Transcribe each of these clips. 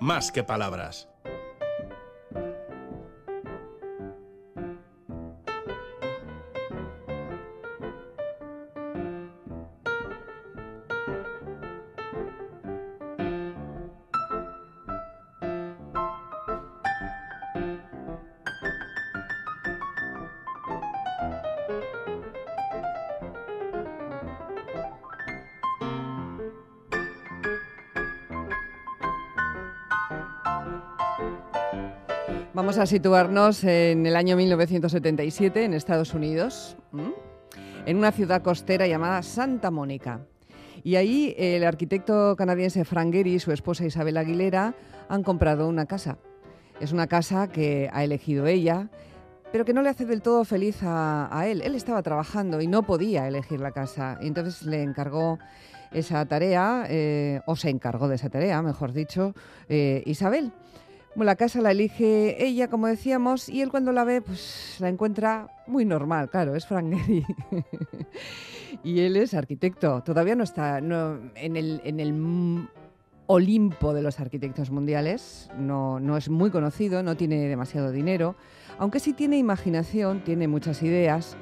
más que palabras. A situarnos en el año 1977 en Estados Unidos, en una ciudad costera llamada Santa Mónica. Y ahí el arquitecto canadiense Frank Gehry y su esposa Isabel Aguilera han comprado una casa. Es una casa que ha elegido ella, pero que no le hace del todo feliz a, él. Él estaba trabajando y no podía elegir la casa. Entonces le encargó esa tarea, eh, o se encargó de esa tarea, mejor dicho, eh, Isabel. Bueno, la casa la elige ella, como decíamos, y él cuando la ve, pues la encuentra muy normal, claro, es Frank Gehry. y él es arquitecto, todavía no está en, el, en el Olimpo de los arquitectos mundiales, no, no es muy conocido, no tiene demasiado dinero, aunque sí tiene imaginación, tiene muchas ideas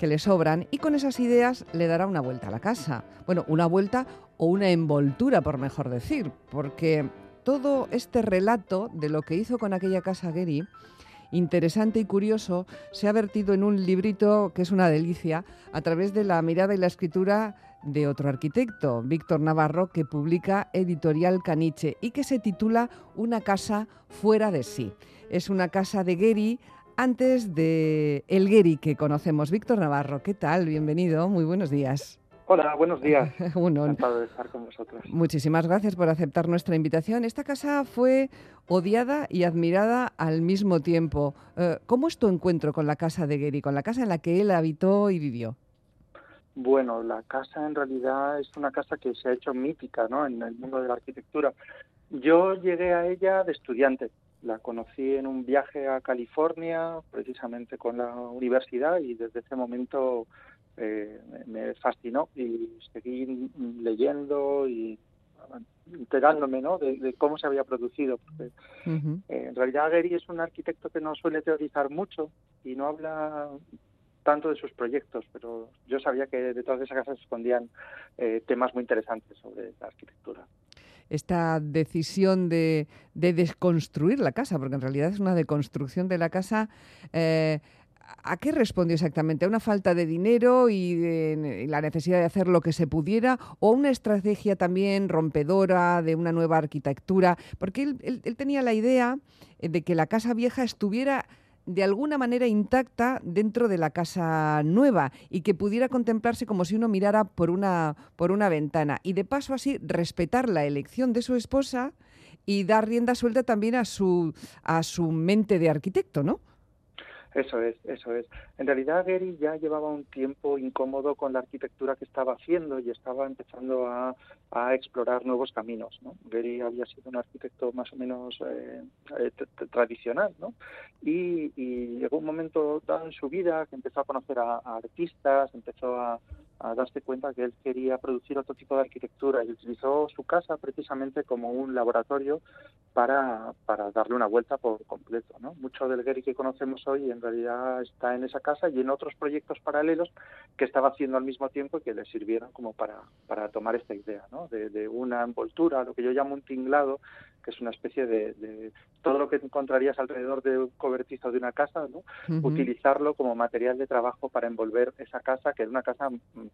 que le sobran y con esas ideas le dará una vuelta a la casa. Bueno, una vuelta o una envoltura, por mejor decir, porque todo este relato de lo que hizo con aquella casa Gary, interesante y curioso, se ha vertido en un librito que es una delicia a través de la mirada y la escritura de otro arquitecto, Víctor Navarro, que publica Editorial Caniche y que se titula Una casa fuera de sí. Es una casa de Gary antes de el Gary que conocemos. Víctor Navarro, ¿qué tal? Bienvenido, muy buenos días. Hola, buenos días. Encantado de estar con vosotros. Muchísimas gracias por aceptar nuestra invitación. Esta casa fue odiada y admirada al mismo tiempo. Eh, ¿Cómo es tu encuentro con la casa de Gary, con la casa en la que él habitó y vivió? Bueno, la casa en realidad es una casa que se ha hecho mítica ¿no? en el mundo de la arquitectura. Yo llegué a ella de estudiante. La conocí en un viaje a California, precisamente con la universidad, y desde ese momento eh, me fascinó y seguí leyendo y enterándome ¿no? de, cómo se había producido. Porque, eh, en realidad Gary es un arquitecto que no suele teorizar mucho y no habla tanto de sus proyectos, pero yo sabía que detrás de esa casa se escondían eh, temas muy interesantes sobre la arquitectura esta decisión de, de, desconstruir la casa, porque en realidad es una deconstrucción de la casa, eh, ¿A qué respondió exactamente? ¿A una falta de dinero y, la necesidad de hacer lo que se pudiera? ¿O una estrategia también rompedora de una nueva arquitectura? Porque él, tenía la idea eh, de que la casa vieja estuviera de alguna manera intacta dentro de la casa nueva y que pudiera contemplarse como si uno mirara por una, por una ventana. Y de paso así respetar la elección de su esposa y dar rienda suelta también a su, a su mente de arquitecto, ¿no? Eso es, eso es. En realidad Gary ya llevaba un tiempo incómodo con la arquitectura que estaba haciendo y estaba empezando a, explorar nuevos caminos. ¿no? Gary había sido un arquitecto más o menos eh, eh, tradicional, ¿no? Y, llegó un momento dado en su vida que empezó a conocer a artistas, empezó a, a darse cuenta que él quería producir otro tipo de arquitectura y utilizó su casa precisamente como un laboratorio para, para darle una vuelta por completo. ¿no? Mucho del Gary que conocemos hoy en realidad está en esa casa y en otros proyectos paralelos que estaba haciendo al mismo tiempo y que le sirvieron como para, para tomar esta idea ¿no? de, de una envoltura, lo que yo llamo un tinglado, que es una especie de, todo lo que encontrarías alrededor de un cobertizo de una casa, ¿no? utilizarlo como material de trabajo para envolver esa casa, que es una casa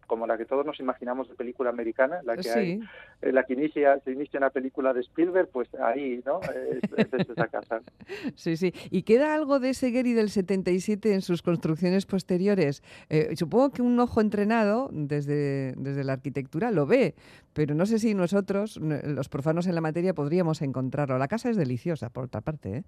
como la que todos nos imaginamos de película americana, la que hay, eh, la que inicia, se inicia una película de Spielberg, pues ahí, ¿no? Es, esa casa. Sí, sí. ¿Y queda algo de ese Gary del 77 en sus construcciones posteriores? Eh, supongo que un ojo entrenado desde, desde la arquitectura lo ve, pero no sé si nosotros, los profanos en la materia, podríamos encontrarlo. La casa es deliciosa, por otra parte. ¿eh?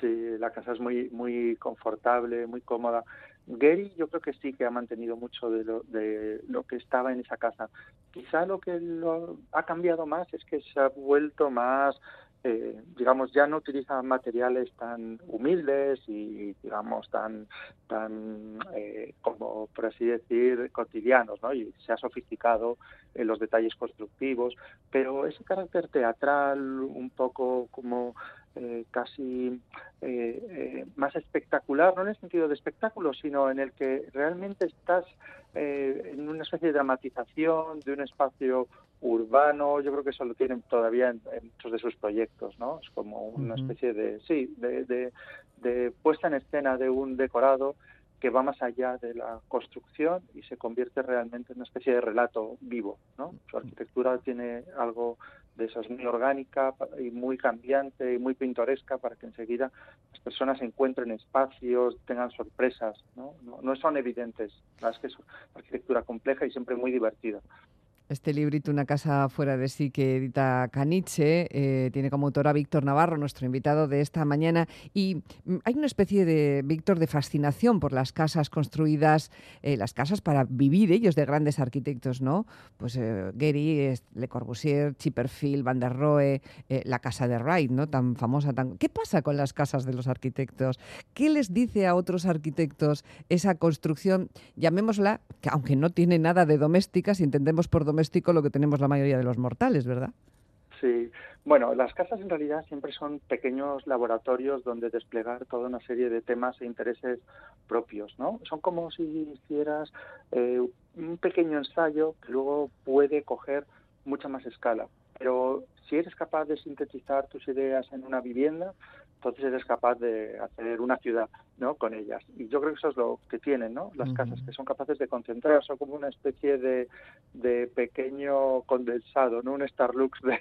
Sí, la casa es muy, muy confortable, muy cómoda. Gary yo creo que sí que ha mantenido mucho de lo, de lo que estaba en esa casa. Quizá lo que lo ha cambiado más es que se ha vuelto más eh, digamos, ya no utiliza materiales tan humildes y, digamos, tan, tan eh, como por así decir, cotidianos, ¿no? Y se ha sofisticado en los detalles constructivos, pero ese carácter teatral, un poco como eh, casi eh, eh, más espectacular, no en el sentido de espectáculo, sino en el que realmente estás en una especie de dramatización de un espacio urbano. Yo creo que eso lo tienen todavía en, muchos de sus proyectos, ¿no? Es como una especie de, sí, de, de puesta en escena de un decorado que va más allá de la construcción y se convierte realmente en una especie de relato vivo. ¿no? Su arquitectura tiene algo de eso, es muy orgánica y muy cambiante y muy pintoresca para que enseguida las personas encuentren espacios, tengan sorpresas. No, no, no son evidentes, las que es arquitectura compleja y siempre muy divertida. Este librito, Una casa fuera de sí, que edita Caniche, eh, tiene como autora Víctor Navarro, nuestro invitado de esta mañana. Y mm, hay una especie de, Víctor, de fascinación por las casas construidas, eh, las casas para vivir ellos de grandes arquitectos, ¿no? Pues eh, Le Corbusier, Chipperfield, Van der Rohe, la casa de Wright, ¿no? Tan famosa. Tan... ¿Qué pasa con las casas de los arquitectos? ¿Qué les dice a otros arquitectos esa construcción, llamémosla, que aunque no tiene nada de doméstica, si entendemos por doméstica, lo que tenemos la mayoría de los mortales, ¿verdad? Sí, bueno, las casas en realidad siempre son pequeños laboratorios donde desplegar toda una serie de temas e intereses propios, ¿no? Son como si hicieras eh, un pequeño ensayo que luego puede coger mucha más escala. Pero si eres capaz de sintetizar tus ideas en una vivienda, entonces eres capaz de hacer una ciudad ¿no? con ellas. Y yo creo que eso es lo que tienen ¿no? las casas, que son capaces de concentrar, son como una especie de, de pequeño condensado, ¿no? un Starlux de,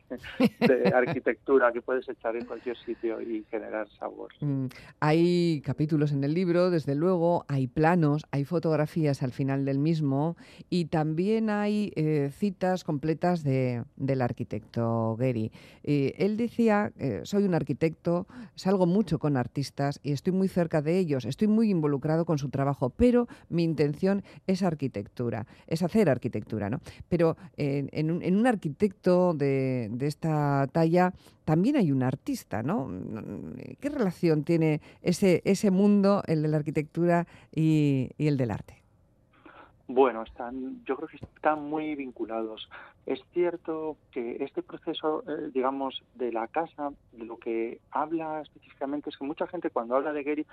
de arquitectura que puedes echar en cualquier sitio y generar sabor. Mm, hay capítulos en el libro, desde luego, hay planos, hay fotografías al final del mismo y también hay eh, citas completas de, del arquitecto Gehry. Eh, él decía, eh, soy un arquitecto, salgo mucho con artistas y estoy muy cerca de ellos, estoy muy involucrado con su trabajo, pero mi intención es arquitectura, es hacer arquitectura, ¿no? Pero en, un, arquitecto de, esta talla también hay un artista, ¿no? ¿Qué relación tiene ese, ese mundo, el de la arquitectura y el del arte? Bueno, están, yo creo que están muy vinculados. Es cierto que este proceso, eh, digamos, de la casa, de lo que habla específicamente es que mucha gente cuando habla de Gehry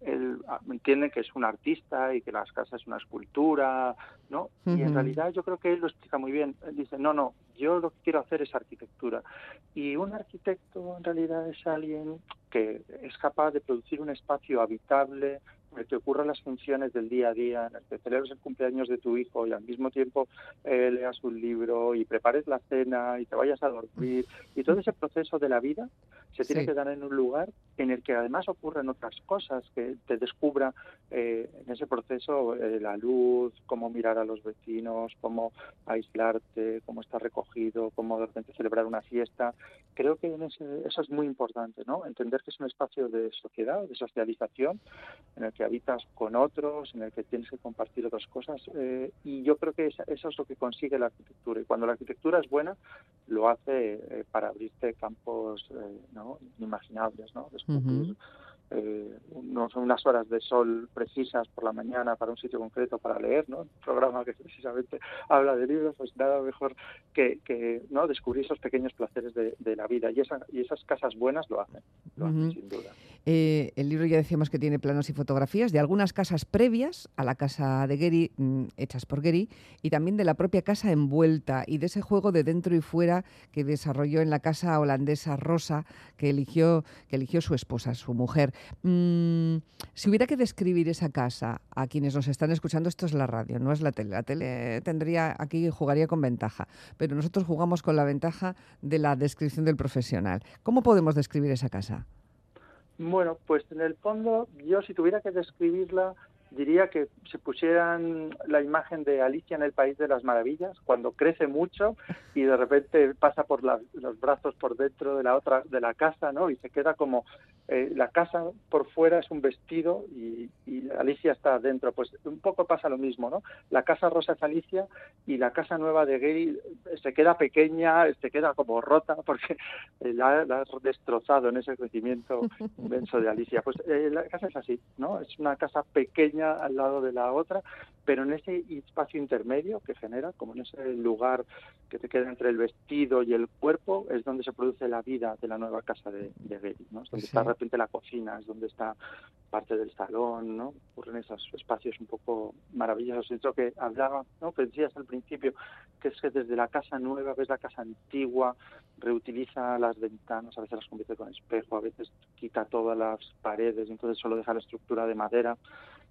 él entiende que es un artista y que las casas es una escultura, ¿no? Y en realidad yo creo que él lo explica muy bien. Él dice, no, no, yo lo que quiero hacer es arquitectura. Y un arquitecto en realidad es alguien que es capaz de producir un espacio habitable, en el que ocurran las funciones del día a día, en el que celebres el cumpleaños de tu hijo y al mismo tiempo eh, leas un libro y prepares la cena y te vayas a dormir. Y todo ese proceso de la vida se tiene que dar en un lugar en el que además ocurren otras cosas, que te descubra eh, en ese proceso eh, la luz, cómo mirar a los vecinos, cómo aislarte, cómo estar recogido, cómo de repente celebrar una fiesta. Creo que en ese, eso es muy importante, ¿no? Entender que es un espacio de sociedad, de socialización, en el que habitas con otros, en el que tienes que compartir otras cosas. Eh, y yo creo que eso es lo que consigue la arquitectura. Y cuando la arquitectura es buena, lo hace eh, para abrirte campos eh, ¿no? inimaginables. ¿no? eh, no son unas horas de sol precisas por la mañana para un sitio concreto para leer, ¿no? Un programa que precisamente habla de libros, pues nada mejor que, que ¿no? descubrir esos pequeños placeres de, la vida y, esa, y esas casas buenas lo hacen, lo hacen sin duda. Eh, el libro ya decíamos que tiene planos y fotografías de algunas casas previas a la casa de Gary, mm, hechas por Gary, y también de la propia casa envuelta y de ese juego de dentro y fuera que desarrolló en la casa holandesa Rosa que eligió, que eligió su esposa, su mujer. Mm, si hubiera que describir esa casa a quienes nos están escuchando, esto es la radio, no es la tele. La tele tendría aquí jugaría con ventaja, pero nosotros jugamos con la ventaja de la descripción del profesional. ¿Cómo podemos describir esa casa? Bueno, pues en el fondo, yo si tuviera que describirla, diría que se pusieran la imagen de Alicia en el País de las Maravillas, cuando crece mucho y de repente pasa por los brazos por dentro de la otra de la casa, ¿no? Y se queda como eh, la casa por fuera es un vestido y, Alicia está dentro. Pues un poco pasa lo mismo, ¿no? La casa rosa es Alicia y la casa nueva de Gay se queda pequeña, se queda como rota porque la, la has destrozado en ese crecimiento inmenso de Alicia. Pues eh, la casa es así, ¿no? Es una casa pequeña al lado de la otra, pero en ese espacio intermedio que genera, como en ese lugar que te queda entre el vestido y el cuerpo, es donde se produce la vida de la nueva casa de, de ¿no? Es donde está de repente la cocina, es donde está parte del salón, ¿no? Ocurren esos espacios un poco maravillosos. Eso que hablaba, ¿no? Que decías al principio, que es que desde la casa nueva ves la casa antigua, reutiliza las ventanas, a veces las convierte con espejo, a veces quita todas las paredes, entonces solo deja la estructura de madera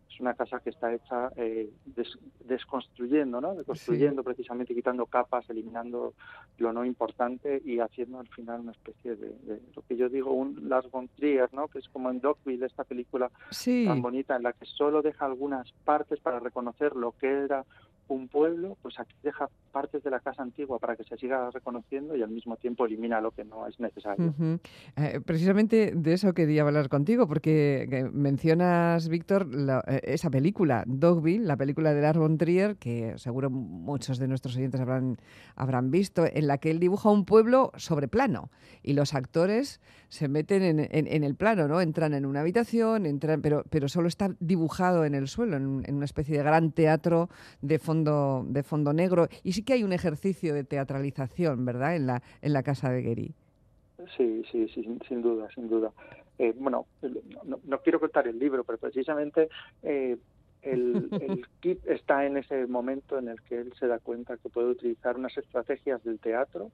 es una casa que está hecha eh, desconstruyendo, ¿no? Deconstruyendo precisamente, quitando capas, eliminando lo no importante y haciendo al final una especie de, lo que yo digo, un Lars von Trier, ¿no? Que es como en Dogville, esta película tan bonita en la que solo deja algunas partes para reconocer lo que era un pueblo, pues aquí deja partes de la casa antigua para que se siga reconociendo y al mismo tiempo elimina lo que no es necesario. Eh, precisamente de eso quería hablar contigo, porque mencionas, Víctor, eh, esa película, Dogville, la película de Lars von Trier, que seguro muchos de nuestros oyentes habrán, habrán visto, en la que él dibuja un pueblo sobre plano y los actores se meten en, el plano, ¿no? Entran en una habitación, entran, pero, pero solo está dibujado en el suelo, en, en una especie de gran teatro de fondo de fondo negro. Y sí que hay un ejercicio de teatralización, ¿verdad?, en la, en la casa de Guéry. Sí, sí, sí, sin, duda, sin duda. Eh, bueno, no, quiero contar el libro, pero precisamente eh, el, el kit está en ese momento en el que él se da cuenta que puede utilizar unas estrategias del teatro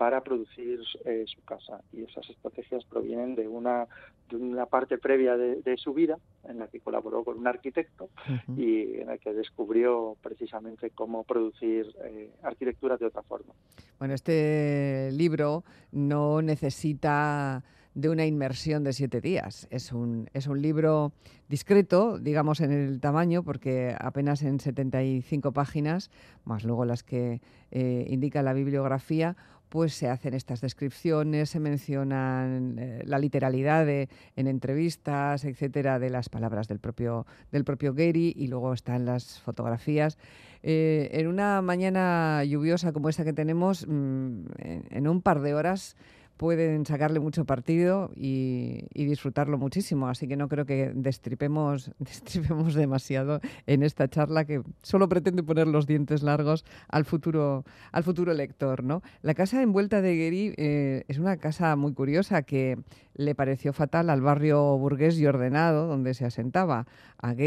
para producir eh, su casa. Y esas estrategias provienen de una, de una parte previa de, su vida, en la que colaboró con un arquitecto y en la que descubrió precisamente cómo producir eh, arquitectura de otra forma. Bueno, este libro no necesita de una inmersión de siete días. Es un, es un libro discreto, digamos, en el tamaño, porque apenas en 75 páginas, más luego las que eh, indica la bibliografía, pues se hacen estas descripciones, se mencionan eh, la literalidad en entrevistas, etcétera, de las palabras del propio, del propio Gary y luego están las fotografías. Eh, en una mañana lluviosa como esta que tenemos, mm, en, un par de horas pueden sacarle mucho partido y, disfrutarlo muchísimo. Así que no creo que destripemos, destripemos demasiado en esta charla que solo pretende poner los dientes largos al futuro, al futuro lector. ¿no? La casa envuelta de Guéry eh, es una casa muy curiosa que le pareció fatal al barrio burgués y ordenado donde se asentaba. A le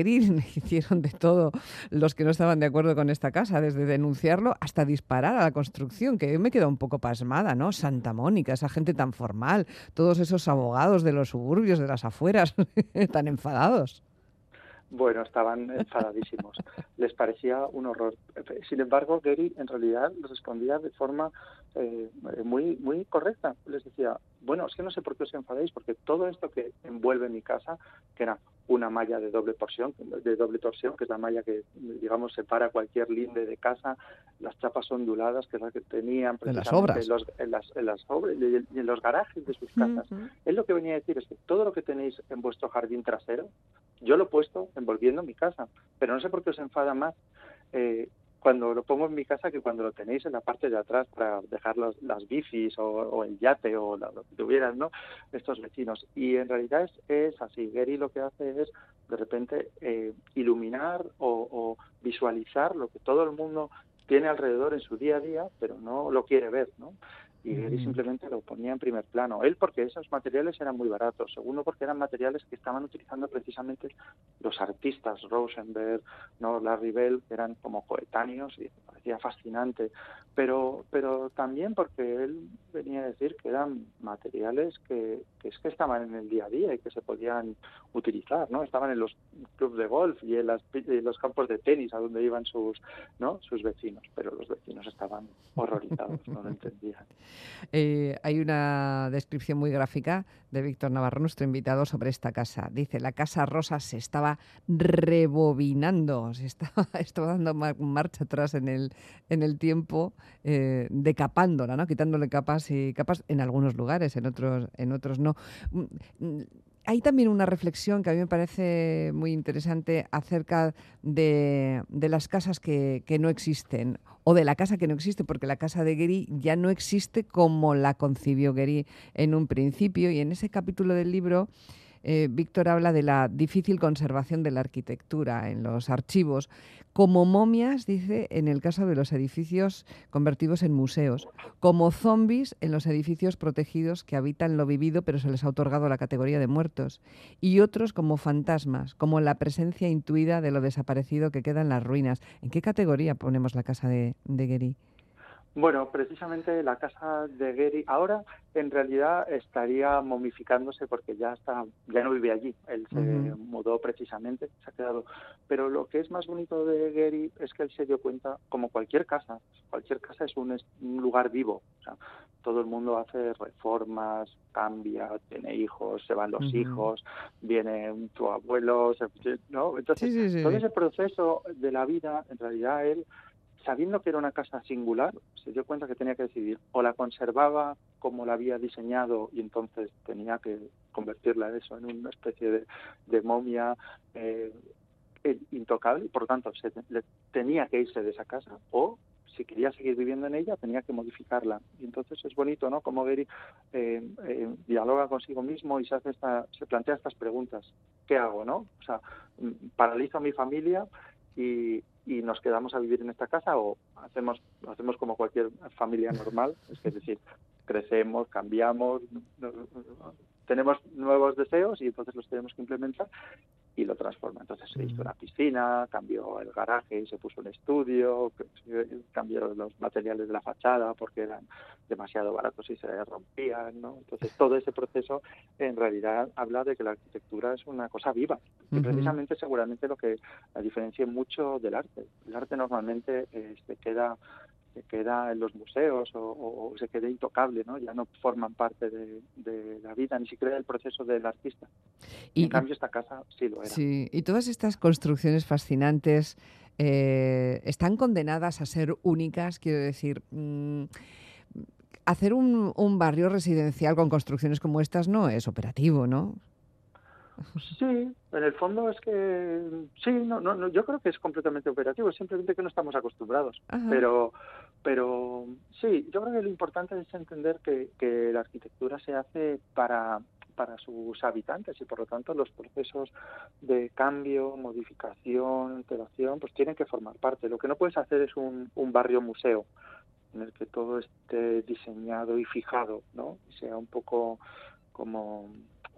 hicieron de todo los que no estaban de acuerdo con esta casa, desde denunciarlo hasta disparar a la construcción, que yo me quedo un poco pasmada, ¿no? Santa Mónica, esa gente tan formal, todos esos abogados de los suburbios, de las afueras, tan enfadados. Bueno, estaban enfadadísimos. Les parecía un horror. Sin embargo, Gary en realidad respondía de forma eh, muy muy correcta. Les decía, bueno, es que no sé por qué os enfadéis, porque todo esto que envuelve mi casa, que era una malla de doble torsión, de doble torsión, que es la malla que, digamos, separa cualquier linde de casa, las chapas onduladas, que es la que tenían en las obras, en, los, en, las, en las obras y en los garajes de sus casas. Él lo que venía a decir es que todo lo que tenéis en vuestro jardín trasero, yo lo he puesto envolviendo mi casa, pero no sé por qué os enfada más eh, cuando lo pongo en mi casa que cuando lo tenéis en la parte de atrás para dejar las bicis o, el yate o lo que tuvieran, ¿no? Estos vecinos. Y en realidad es, así. Gary lo que hace es de repente eh, iluminar o, o visualizar lo que todo el mundo tiene alrededor en su día a día, pero no lo quiere ver, ¿no? Y él simplemente lo ponía en primer plano. Él porque esos materiales eran muy baratos, segundo porque eran materiales que estaban utilizando precisamente los artistas, Rosenberg, no Larry Bell, que eran como coetáneos y parecía fascinante, pero pero también porque él venía a decir que eran materiales que, que es que estaban en el día a día y que se podían utilizar, ¿no? Estaban en los clubes de golf y en, los campos de tenis a donde iban sus, ¿no? sus vecinos, pero los vecinos estaban horrorizados, no lo entendían. Eh, hay una descripción muy gráfica de Víctor Navarro, nuestro invitado, sobre esta casa. Dice, la casa rosa se estaba rebobinando, se estaba, dando marcha atrás en el, en el tiempo, eh, decapándola, ¿no? quitándole capas y capas en algunos lugares, en otros, en otros no. Hay también una reflexión que a mí me parece muy interesante acerca de, las casas que, no existen o de la casa que no existe, porque la casa de Gary ya no existe como la concibió Gary en un principio. Y en ese capítulo del libro eh, Víctor habla de la difícil conservación de la arquitectura en los archivos, como momias, dice, en el caso de los edificios convertidos en museos, como zombies en los edificios protegidos que habitan lo vivido pero se les ha otorgado la categoría de muertos, y otros como fantasmas, como la presencia intuida de lo desaparecido que queda en las ruinas. ¿En qué categoría ponemos la casa de, de? Bueno, precisamente la casa de Gary ahora en realidad estaría momificándose porque ya está, ya no vive allí. Él se mudó precisamente, se ha quedado. Pero lo que es más bonito de Gary es que él se dio cuenta, como cualquier casa, cualquier casa es un, lugar vivo. O sea, todo el mundo hace reformas, cambia, tiene hijos, se van los hijos, viene tu abuelo, ¿no? Entonces todo ese proceso de la vida, en realidad él sabiendo que era una casa singular, se dio cuenta que tenía que decidir. O la conservaba como la había diseñado y entonces tenía que convertirla en eso, en una especie de, momia eh, intocable y por lo tanto se, tenía que irse de esa casa o si quería seguir viviendo en ella tenía que modificarla. Y entonces es bonito no como Gary eh, eh, dialoga consigo mismo y se hace esta, se plantea estas preguntas. Qué hago no o sea paralizo a mi familia y, y nos quedamos a vivir en esta casa o hacemos hacemos como cualquier familia normal, es decir, crecemos, cambiamos, tenemos nuevos deseos y entonces los tenemos que implementar y lo transforma. Entonces se hizo una piscina, cambió el garaje y se puso un estudio, cambió los materiales de la fachada porque eran demasiado baratos y se rompían, ¿no? Entonces todo ese proceso en realidad habla de que la arquitectura es una cosa viva y precisamente seguramente lo que la diferencia mucho del arte. El arte normalmente eh, se queda se queda en los museos o, se queda intocable, ¿no? Ya no forman parte de, la vida, ni siquiera del proceso del artista. Y, en cambio esta casa sí lo era. Sí, y todas estas construcciones fascinantes eh, están condenadas a ser únicas, quiero decir... Mm, hacer un, un barrio residencial con construcciones como estas no es operativo, ¿no? Sí, en el fondo es que sí, no, no, yo creo que es completamente operativo, simplemente que no estamos acostumbrados. Pero, pero sí, yo creo que lo importante es entender que, la arquitectura se hace para para sus habitantes y por lo tanto los procesos de cambio, modificación, alteración, pues tienen que formar parte. Lo que no puedes hacer es un, un barrio museo en el que todo esté diseñado y fijado, ¿no? Y sea un poco como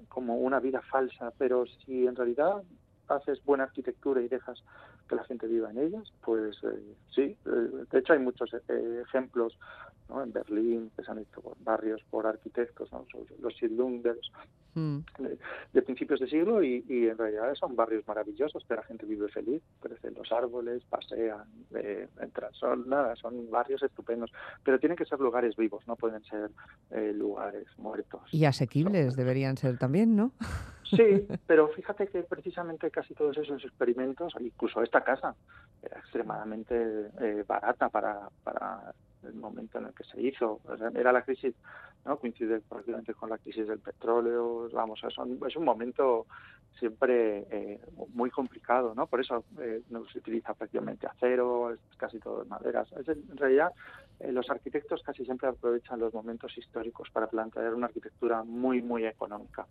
como una vida falsa, pero si en realidad haces buena arquitectura y dejas que la gente viva en ellas, pues eh, sí. Eh, de hecho, hay muchos eh, ejemplos ¿no? en Berlín que se han hecho barrios por arquitectos, los Siedlungers mm. de, principios de siglo y, en realidad son barrios maravillosos que la gente vive feliz, crecen los árboles, pasean, entran, son nada, son barrios estupendos, pero tienen que ser lugares vivos, no pueden ser lugares muertos. Y asequibles deberían ser también, ¿no? Sí, pero fíjate que precisamente casi todos esos experimentos, incluso esta casa, era extremadamente eh, barata para, para el momento en el que se hizo. Era la crisis, ¿no? coincide prácticamente con la crisis del petróleo. Vamos, es un, es un momento siempre eh, muy complicado, ¿no? Por eso eh, no se utiliza prácticamente acero, es casi todo de maderas. en realidad, los arquitectos casi siempre aprovechan los momentos históricos para plantear una arquitectura muy, muy económica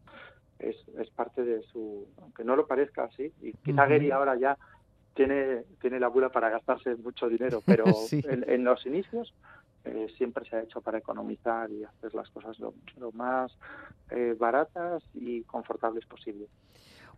es, es parte de su, aunque no lo parezca así, y quizá Gary ahora ya tiene, tiene la bula para gastarse mucho dinero, pero en, los inicios eh, siempre se ha hecho para economizar y hacer las cosas lo, más eh, baratas y confortables posible.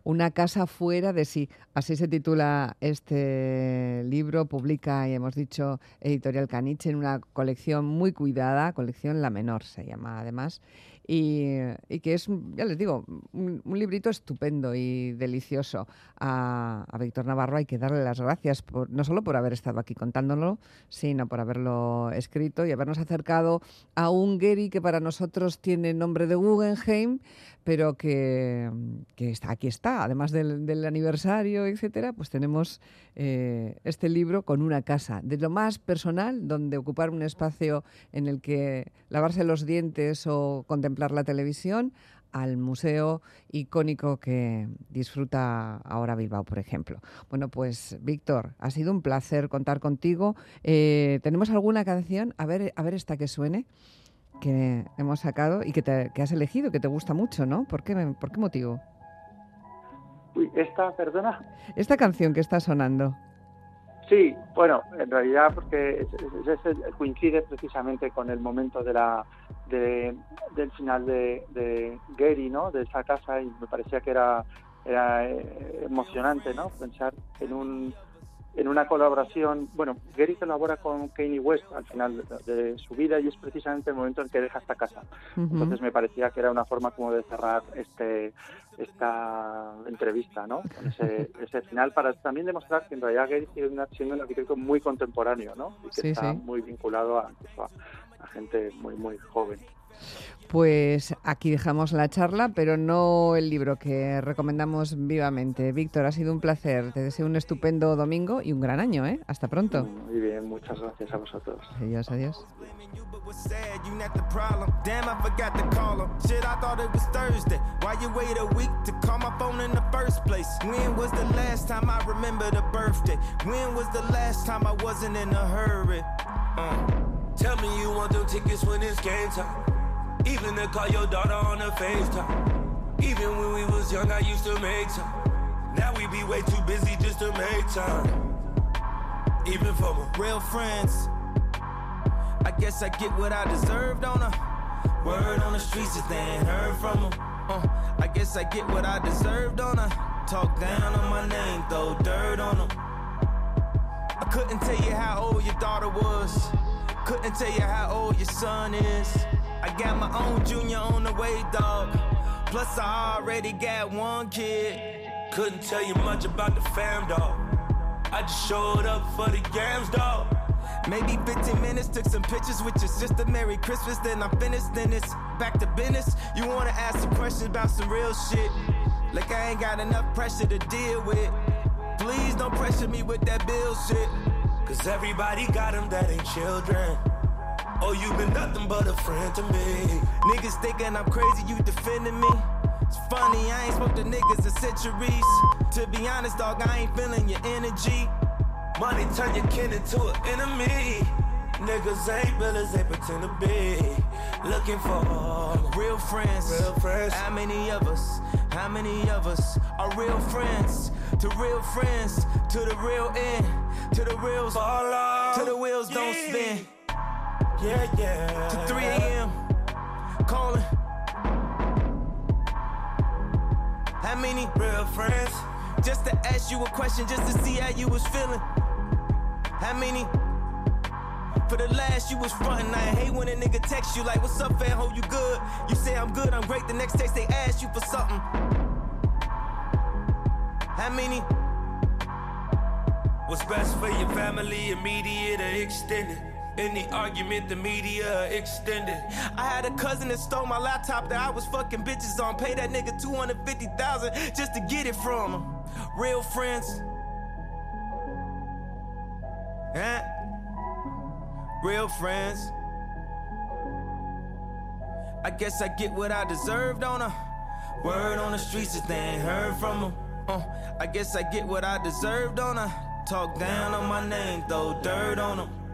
Una casa fuera de sí. Así se titula este libro. Publica, y hemos dicho, Editorial Caniche en una colección muy cuidada, colección La Menor se llama además. Y, que es, ya les digo, un, librito estupendo y delicioso. A, Víctor Navarro hay que darle las gracias, por, no solo por haber estado aquí contándolo, sino por haberlo escrito y habernos acercado a un Gary que para nosotros tiene nombre de Guggenheim, pero que, está, aquí está, además del, aniversario, etcétera, pues tenemos eh, este libro con una casa, de lo más personal, donde ocupar un espacio en el que lavarse los dientes o contemplar la televisión, al museo icónico que disfruta ahora Bilbao, por ejemplo. Bueno, pues Víctor, ha sido un placer contar contigo. Eh, ¿Tenemos alguna canción? A ver, a ver esta que suene que hemos sacado y que, te, has elegido, que te gusta mucho, ¿no? ¿Por qué, por qué motivo? Uy, esta, perdona. Esta canción que está sonando. Sí, bueno, en realidad porque coincide precisamente con el momento de la del final de, de Gary, ¿no? De esa casa y me parecía que era era eh, emocionante, ¿no? Pensar en un en una colaboración, bueno, Gary colabora con Kanye West al final de, su vida y es precisamente el momento en que deja esta casa. Entonces me parecía que era una forma como de cerrar este esta entrevista, ¿no? Con ese, ese final para también demostrar que en realidad Gary sigue siendo un arquitecto muy contemporáneo, ¿no? Y que está muy vinculado a, a gente muy muy joven. Pues aquí dejamos la charla, pero no el libro que recomendamos vivamente. Víctor, ha sido un placer. Te deseo un estupendo domingo y un gran año, ¿eh? Hasta pronto. Muy bien, muchas gracias a vosotros. Adiós, adiós. Even to call your daughter on a FaceTime. Even when we was young, I used to make time. Now we be way too busy just to make time. Even for my real friends. I guess I get what I deserved on a word on the streets if they ain't heard from them. Uh, I guess I get what I deserved on a talk down on my name, throw dirt on them. I couldn't tell you how old your daughter was. Couldn't tell you how old your son is. I got my own junior on the way, dog. Plus, I already got one kid. Couldn't tell you much about the fam, dog. I just showed up for the games, dog. Maybe 15 minutes, took some pictures with your sister. Merry Christmas, then I'm finished. Then it's back to business. You wanna ask some questions about some real shit? Like I ain't got enough pressure to deal with. Please don't pressure me with that bill shit. Cause everybody got them that ain't children. Oh, you been nothing but a friend to me. Niggas thinking I'm crazy, you defending me. It's funny, I ain't spoke to niggas in centuries. To be honest, dog, I ain't feeling your energy. Money turn your kin into an enemy. Niggas ain't villains, they pretend to be. Looking for uh, real friends. Real friends. How many of us? How many of us are real friends? To real friends, to the real end, to the real fall to the wheels don't spin. Yeah, yeah. To 3 a.m. Calling. How many real friends? Just to ask you a question, just to see how you was feeling. How many? For the last, you was frontin'. I hate when a nigga text you like, "What's up, fam? Hope you good." You say I'm good, I'm great. The next text they ask you for something. How many? What's best for your family, immediate or extended? Any argument, the media extended. I had a cousin that stole my laptop that I was fucking bitches on. Pay that nigga 250000 just to get it from him. Real friends. Huh? Real friends. I guess I get what I deserved on a word on the streets if they ain't heard from them. Uh, I guess I get what I deserved on a talk down on my name, throw dirt on them.